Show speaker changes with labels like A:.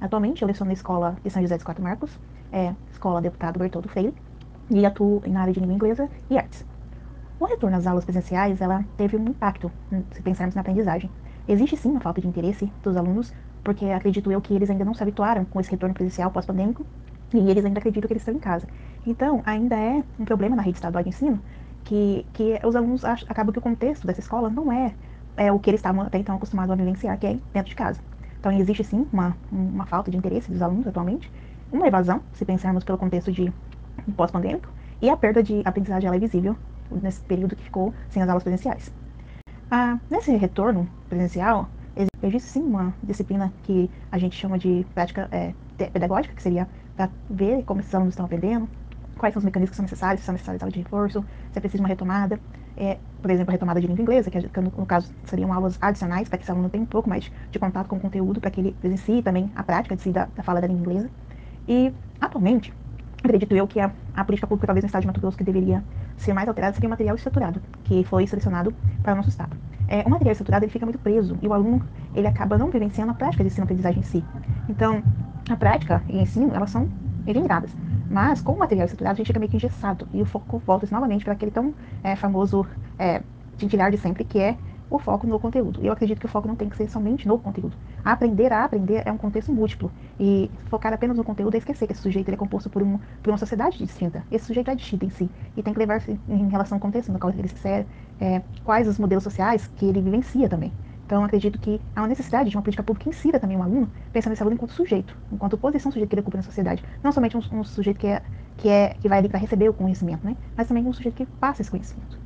A: Atualmente eu leciono na escola de São José dos Quatro Marcos, é, escola deputado Bertoldo Freire, e atuo na área de língua inglesa e artes. O retorno às aulas presenciais, ela teve um impacto, hum, se pensarmos na aprendizagem. Existe sim uma falta de interesse dos alunos, porque acredito eu que eles ainda não se habituaram com esse retorno presencial pós-pandêmico, e eles ainda acreditam que eles estão em casa. Então, ainda é um problema na rede estadual de ensino, que, que os alunos acham, acabam que o contexto dessa escola não é, é o que eles estavam até então acostumados a vivenciar, que é dentro de casa. Então, existe sim uma, uma falta de interesse dos alunos atualmente, uma evasão, se pensarmos pelo contexto de pós-pandêmico, e a perda de aprendizagem ela é visível nesse período que ficou sem as aulas presenciais. Ah, nesse retorno presencial, existe sim uma disciplina que a gente chama de prática é, pedagógica, que seria para ver como esses alunos estão aprendendo, quais são os mecanismos que são necessários, se são necessários aulas de reforço, se é preciso uma retomada, é, por exemplo, a retomada de língua inglesa, que, que no caso seriam aulas adicionais, para que esse aluno tenha um pouco mais de contato com o conteúdo, para que ele presencie também a prática de si da, da fala da língua inglesa. E, atualmente, acredito eu que a, a política pública, talvez no estado de Mato Grosso, que deveria ser mais alterada, seria o material estruturado, que foi selecionado para o nosso estado. É, o material estruturado ele fica muito preso e o aluno ele acaba não vivenciando a prática de ensino-aprendizagem em si. Então, a prática e o ensino, elas são integradas. Mas, com o material estruturado, a gente fica meio que engessado e o foco volta novamente para aquele tão é, famoso é, de sempre, que é o foco no conteúdo. Eu acredito que o foco não tem que ser somente no conteúdo. Aprender a aprender é um contexto múltiplo. E focar apenas no conteúdo é esquecer que esse sujeito é composto por, um, por uma sociedade distinta. Esse sujeito é distinto em si. E tem que levar-se em relação ao contexto no qual ele se insere, é, quais os modelos sociais que ele vivencia também. Então, acredito que há uma necessidade de uma política pública que insira também o aluno, pensando nesse aluno enquanto sujeito, enquanto posição sujeito que ele ocupa na sociedade. Não somente um, um sujeito que, é, que, é, que vai ali para receber o conhecimento, né? mas também um sujeito que passa esse conhecimento.